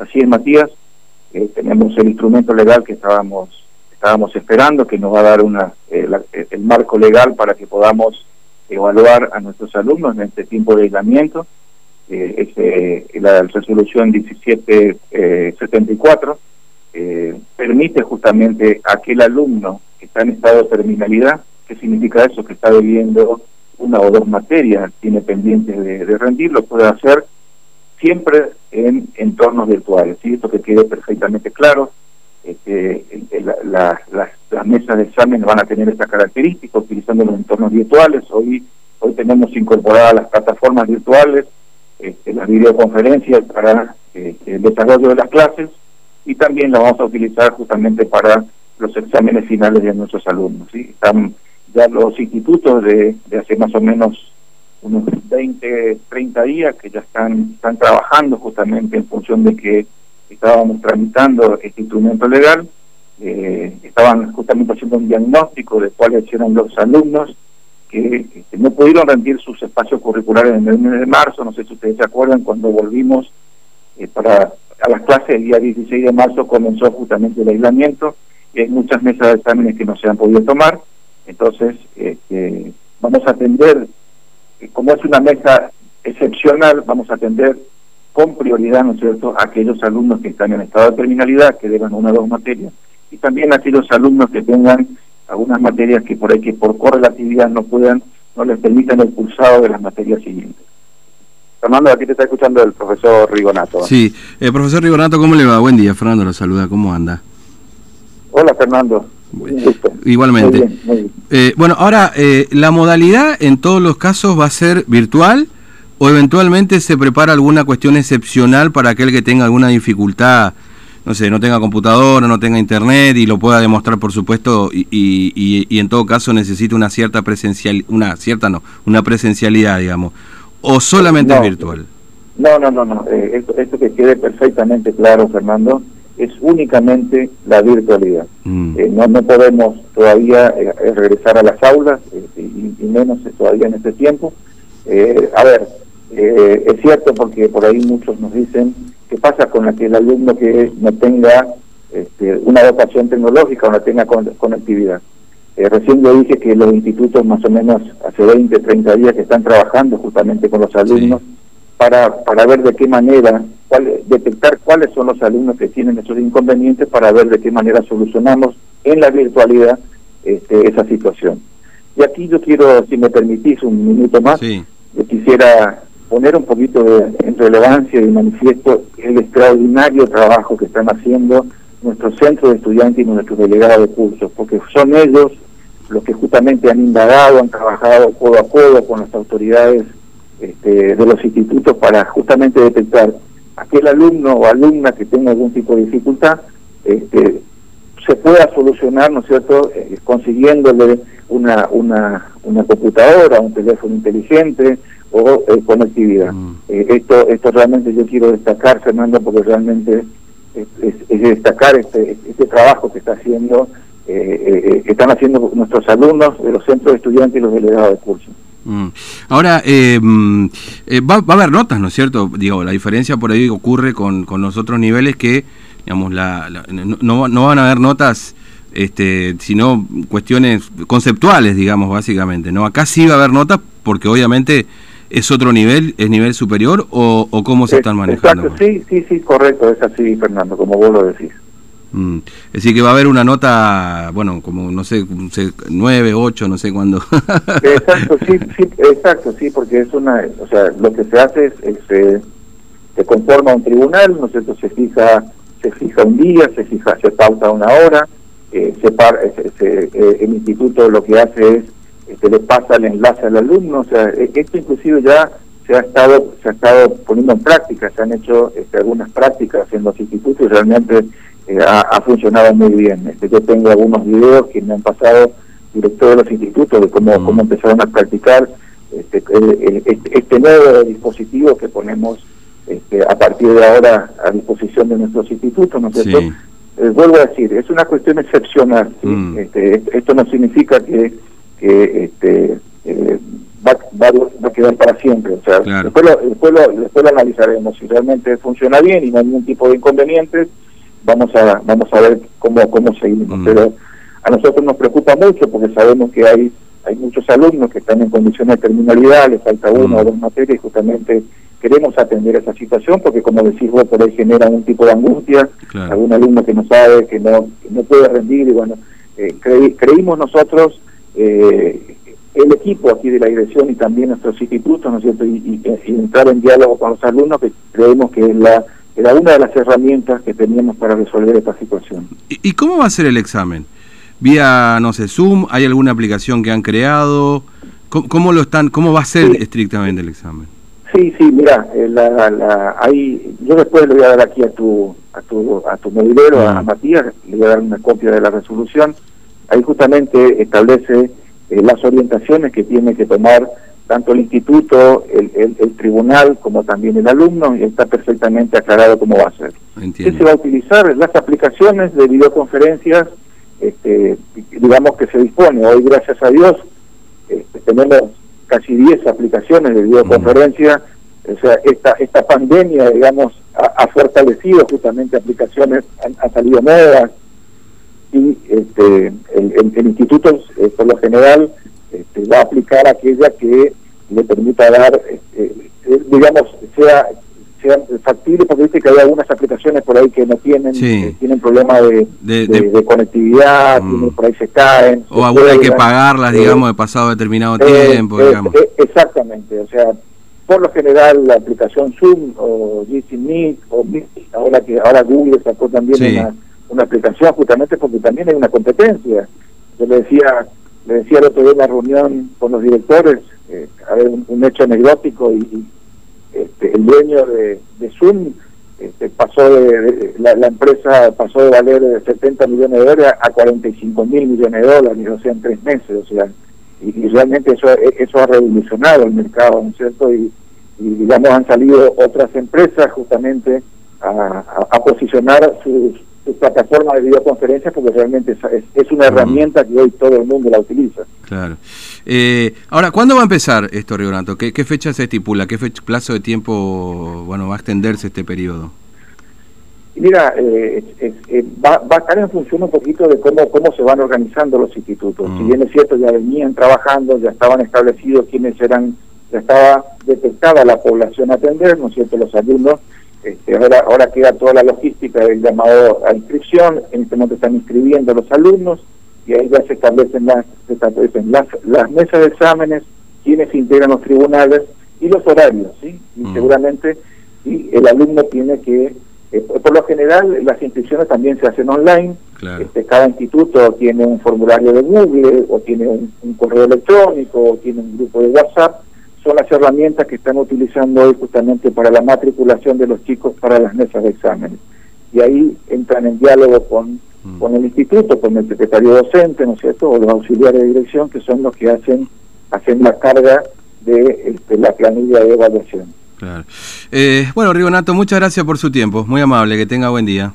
Así es, Matías, eh, tenemos el instrumento legal que estábamos estábamos esperando, que nos va a dar una eh, el marco legal para que podamos evaluar a nuestros alumnos en este tiempo de aislamiento. Eh, la resolución 1774 permite justamente a aquel alumno que está en estado de terminalidad, ¿qué significa eso? Que está viviendo una o dos materias, tiene pendientes de, de rendir, lo puede hacer siempre en entornos virtuales. ¿sí? Esto que quede perfectamente claro. Este, las mesas de examen van a tener esta característica utilizando los entornos virtuales. Hoy, hoy tenemos incorporadas las plataformas virtuales, este, las videoconferencias para este, el desarrollo de las clases y también las vamos a utilizar justamente para los exámenes finales de nuestros alumnos. ¿sí? Están ya los institutos de, de hace más o menos unos 20, 30 días que ya están, están trabajando justamente en función de que estábamos tramitando este instrumento legal, eh, estaban justamente haciendo un diagnóstico de cuáles eran los alumnos que, no pudieron rendir sus espacios curriculares en el mes de marzo, no sé si ustedes se acuerdan, cuando volvimos eh, para a las clases el día 16 de marzo comenzó justamente el aislamiento y hay muchas mesas de exámenes que no se han podido tomar, entonces este, vamos a atender como es una mesa excepcional, vamos a atender con prioridad, ¿no es cierto?, a aquellos alumnos que están en estado de terminalidad, que deban una o dos materias, y también a aquellos alumnos que tengan algunas materias que por ahí que por correlatividad no puedan, no les permitan el cursado de las materias siguientes. Fernando, aquí te está escuchando el profesor Rigonato. Sí, eh, profesor Rigonato, ¿cómo le va? Buen día, Fernando lo saluda, ¿cómo anda? Hola, Fernando. Igualmente. Eh, bueno, ahora, eh, ¿la modalidad en todos los casos va a ser virtual o eventualmente se prepara alguna cuestión excepcional para aquel que tenga alguna dificultad, no sé, no tenga computadora, no tenga internet y lo pueda demostrar, por supuesto, y, y, en todo caso necesita una cierta presencial, una cierta no, una presencialidad, digamos, o solamente es virtual? No, no, no, no. Eh, esto, esto que quede perfectamente claro, Fernando es únicamente la virtualidad. Mm. Eh, no, no podemos todavía eh, eh, regresar a las aulas, y, menos todavía en este tiempo. a ver, es cierto porque por ahí muchos nos dicen qué pasa con aquel alumno que no tenga este, una dotación tecnológica o no tenga conectividad. recién le dije que los institutos más o menos hace 20, 30 días que están trabajando justamente con los alumnos para, para ver de qué manera detectar cuáles son los alumnos que tienen esos inconvenientes para ver de qué manera solucionamos en la virtualidad este, esa situación. Y aquí yo quiero, si me permitís un minuto más, yo quisiera poner un poquito de, en relevancia y manifiesto el extraordinario trabajo que están haciendo nuestros centros de estudiantes y nuestros delegados de cursos, porque son ellos los que justamente han indagado, han trabajado codo a codo con las autoridades este, de los institutos para justamente detectar aquel alumno o alumna que tenga algún tipo de dificultad este, se pueda solucionar, ¿no es cierto?, eh, consiguiéndole una, una, una computadora, un teléfono inteligente o eh, conectividad. Mm. Eh, esto, esto realmente yo quiero destacar, Fernando, porque realmente es, destacar este, este trabajo que está haciendo, que están haciendo nuestros alumnos de los centros de estudiantes y los delegados de curso. Mm. Ahora, eh, mm, eh, va, a haber notas, ¿no es cierto? Digo, la diferencia por ahí ocurre con, con los otros niveles que, digamos, la, no, no, van a haber notas, este, sino cuestiones conceptuales, digamos, básicamente, ¿no? Acá sí va a haber notas porque obviamente es otro nivel, es nivel superior o, o cómo se están manejando. Exacto, sí, sí, sí, correcto, es así, Fernando, como vos lo decís. Mm. Es decir, que va a haber una nota, bueno, como no sé, nueve, ocho, no sé cuándo. exacto, sí, sí, exacto, sí, porque es una, o sea, lo que se hace es, se, se conforma un tribunal, ¿no es cierto? Se fija, se fija un día, se fija, se pauta una hora, eh, se, eh, el instituto lo que hace es, este, le pasa el enlace al alumno, o sea, e, esto inclusive ya se ha estado, se ha estado poniendo en práctica, se han hecho este, algunas prácticas en los institutos realmente eh, ha, funcionado muy bien. Este, yo tengo algunos videos que me han pasado directores de los institutos de cómo, mm. cómo empezaron a practicar este, este, este, nuevo dispositivo que ponemos este, a partir de ahora a disposición de nuestros institutos, ¿no es cierto? Eh, vuelvo a decir, es una cuestión excepcional. Mm. Este, esto no significa que, que este, eh, va, va, a quedar para siempre. O sea, después, lo, después, lo, después lo analizaremos. Si realmente funciona bien y no hay ningún tipo de inconvenientes, vamos a vamos a ver cómo, cómo seguimos. Mm. Pero a nosotros nos preocupa mucho porque sabemos que hay hay muchos alumnos que están en condiciones de terminalidad, les falta una o dos materias y justamente queremos atender esa situación porque como decís vos por ahí genera un tipo de angustia, algún alumno que no sabe, que no, no puede rendir y bueno, eh, creímos nosotros eh, el equipo aquí de la dirección y también nuestros institutos, ¿no es cierto? Y, entrar en diálogo con los alumnos que creemos que es la era una de las herramientas que teníamos para resolver esta situación. ¿Y, cómo va a ser el examen? ¿Vía, no sé, Zoom? ¿Hay alguna aplicación que han creado? ¿Cómo, lo están, cómo va a ser estrictamente el examen? Sí, sí, mira, eh, la, la, ahí, yo después le voy a dar aquí a tu a tu, a tu movilero, a, Matías, le voy a dar una copia de la resolución. Ahí justamente establece eh, las orientaciones que tiene que tomar tanto el instituto, el, el, tribunal, como también el alumno, y está perfectamente aclarado cómo va a ser. ¿Qué se va a utilizar? Las aplicaciones de videoconferencias, este, digamos que se dispone. Hoy, gracias a Dios, este, tenemos casi 10 aplicaciones de videoconferencia. O sea, esta, esta pandemia, digamos, ha, fortalecido justamente aplicaciones, han, salido nuevas, y este, el, el, instituto, eh, por lo general, este, va a aplicar aquella que le permita dar, este, eh, digamos, sea sea factible, porque viste que hay algunas aplicaciones por ahí que no tienen eh, tienen problemas de, de, conectividad, mm. por ahí se caen. O alguna hay que pagarlas, digamos, de pasado determinado tiempo, digamos. exactamente, o sea, por lo general la aplicación Zoom o G Meet o ahora que ahora Google sacó también una, una aplicación justamente porque también hay una competencia. Yo le decía, le decía el otro día en la reunión con los directores, eh, a ver, un, hecho anecdótico y, este, el dueño de, de Zoom este, pasó de, la, empresa pasó de valer 70 millones de dólares a 45 mil millones de dólares, o sea, en tres meses, o sea, y, realmente eso eso ha revolucionado el mercado, ¿no es cierto? Y, digamos han salido otras empresas justamente a, posicionar sus, plataformas de videoconferencia porque realmente es, una herramienta que hoy todo el mundo la utiliza. Claro. Eh, ahora, ¿cuándo va a empezar esto, Rionato? ¿Qué, ¿Qué fecha se estipula? ¿Qué plazo de tiempo bueno va a extenderse este periodo? Mira, eh, va, va, a estar en función un poquito de cómo, cómo se van organizando los institutos. Si bien es cierto, ya venían trabajando, ya estaban establecidos quiénes eran, ya estaba detectada la población a atender, ¿no es cierto?, los alumnos. Este, ahora, ahora queda toda la logística del llamado a inscripción, en este momento están inscribiendo los alumnos y ahí ya se establecen las, se establecen las, las mesas de exámenes, quienes integran los tribunales y los horarios, ¿sí? Y mm. seguramente y el alumno tiene que eh, por lo general, las inscripciones también se hacen online. Este, cada instituto tiene un formulario de Google, o tiene un, correo electrónico, o tiene un grupo de WhatsApp. Son las herramientas que están utilizando hoy justamente para la matriculación de los chicos para las mesas de exámenes. Y ahí entran en diálogo con, mm. con el instituto, con el secretario docente, ¿no es cierto?, o los auxiliares de dirección, que son los que hacen, hacen la carga de este, la planilla de evaluación. Claro. Eh, bueno, Rigonato, muchas gracias por su tiempo. Muy amable, que tenga buen día.